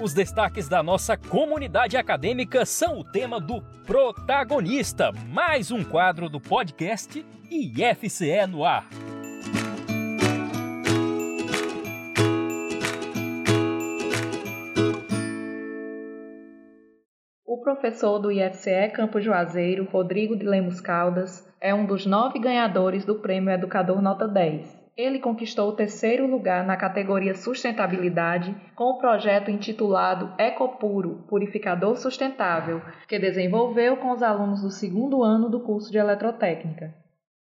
Os destaques da nossa comunidade acadêmica são o tema do Protagonista, mais um quadro do podcast IFCE no ar. O professor do IFCE Campo Juazeiro, Rodrigo de Lemos Caldas, é um dos nove ganhadores do Prêmio Educador Nota 10. Ele conquistou o terceiro lugar na categoria Sustentabilidade com o projeto intitulado Ecopuro Purificador Sustentável, que desenvolveu com os alunos do segundo ano do curso de Eletrotécnica.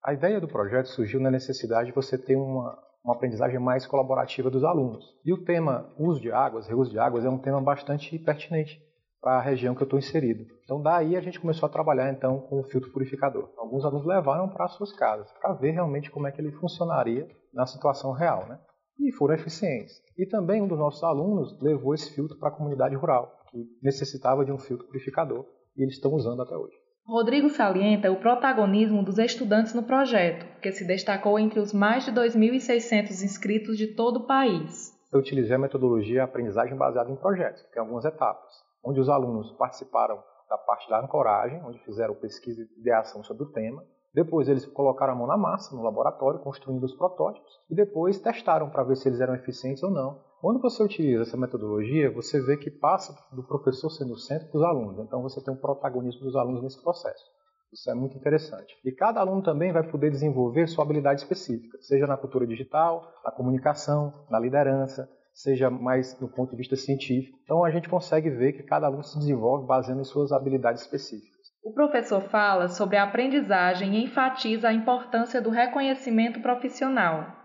A ideia do projeto surgiu na necessidade de você ter uma, uma aprendizagem mais colaborativa dos alunos. E o tema uso de águas, reuso de águas, é um tema bastante pertinente para a região que eu estou inserido. Então daí a gente começou a trabalhar então com o filtro purificador. Alguns alunos levaram para suas casas para ver realmente como é que ele funcionaria na situação real, né? E foram eficientes. E também um dos nossos alunos levou esse filtro para a comunidade rural, que necessitava de um filtro purificador, e eles estão usando até hoje. Rodrigo salienta o protagonismo dos estudantes no projeto, que se destacou entre os mais de 2.600 inscritos de todo o país. Eu utilizei a metodologia aprendizagem baseada em projetos, que tem algumas etapas onde os alunos participaram da parte da ancoragem, onde fizeram pesquisa e ideação sobre o tema. Depois eles colocaram a mão na massa, no laboratório, construindo os protótipos, e depois testaram para ver se eles eram eficientes ou não. Quando você utiliza essa metodologia, você vê que passa do professor sendo o centro dos alunos. Então você tem um protagonismo dos alunos nesse processo. Isso é muito interessante. E cada aluno também vai poder desenvolver sua habilidade específica, seja na cultura digital, na comunicação, na liderança, seja mais do ponto de vista científico. Então a gente consegue ver que cada aluno se desenvolve baseando em suas habilidades específicas. O professor fala sobre a aprendizagem e enfatiza a importância do reconhecimento profissional.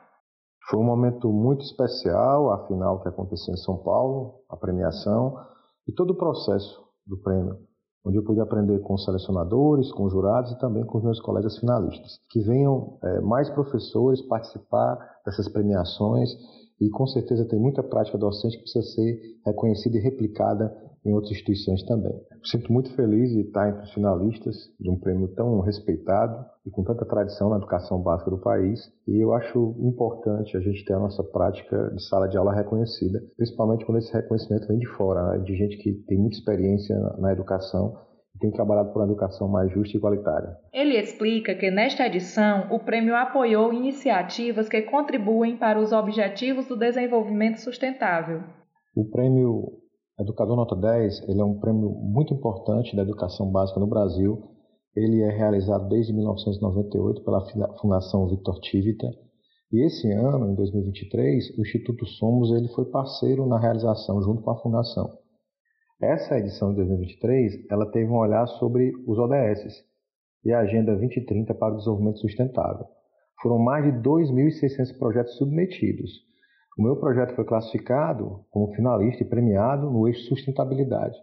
Foi um momento muito especial, afinal, que aconteceu em São Paulo, a premiação e todo o processo do prêmio, onde eu pude aprender com os selecionadores, com os jurados e também com os meus colegas finalistas. Que venham é, mais professores participar dessas premiações e com certeza tem muita prática docente que precisa ser reconhecida e replicada em outras instituições também. Sinto muito feliz de estar entre os finalistas de um prêmio tão respeitado e com tanta tradição na educação básica do país. E eu acho importante a gente ter a nossa prática de sala de aula reconhecida, principalmente quando esse reconhecimento vem de fora, né? de gente que tem muita experiência na educação tem trabalhado por uma educação mais justa e igualitária. Ele explica que nesta edição o prêmio apoiou iniciativas que contribuem para os objetivos do desenvolvimento sustentável. O prêmio Educador Nota 10 ele é um prêmio muito importante da educação básica no Brasil. Ele é realizado desde 1998 pela Fundação Victor Tivita. E esse ano, em 2023, o Instituto Somos ele foi parceiro na realização junto com a Fundação. Essa edição de 2023, ela teve um olhar sobre os ODS e a Agenda 2030 para o Desenvolvimento Sustentável. Foram mais de 2.600 projetos submetidos. O meu projeto foi classificado como finalista e premiado no eixo sustentabilidade,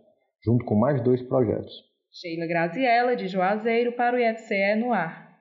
junto com mais dois projetos. Sheila Graziella, de Juazeiro, para o IFCE no ar.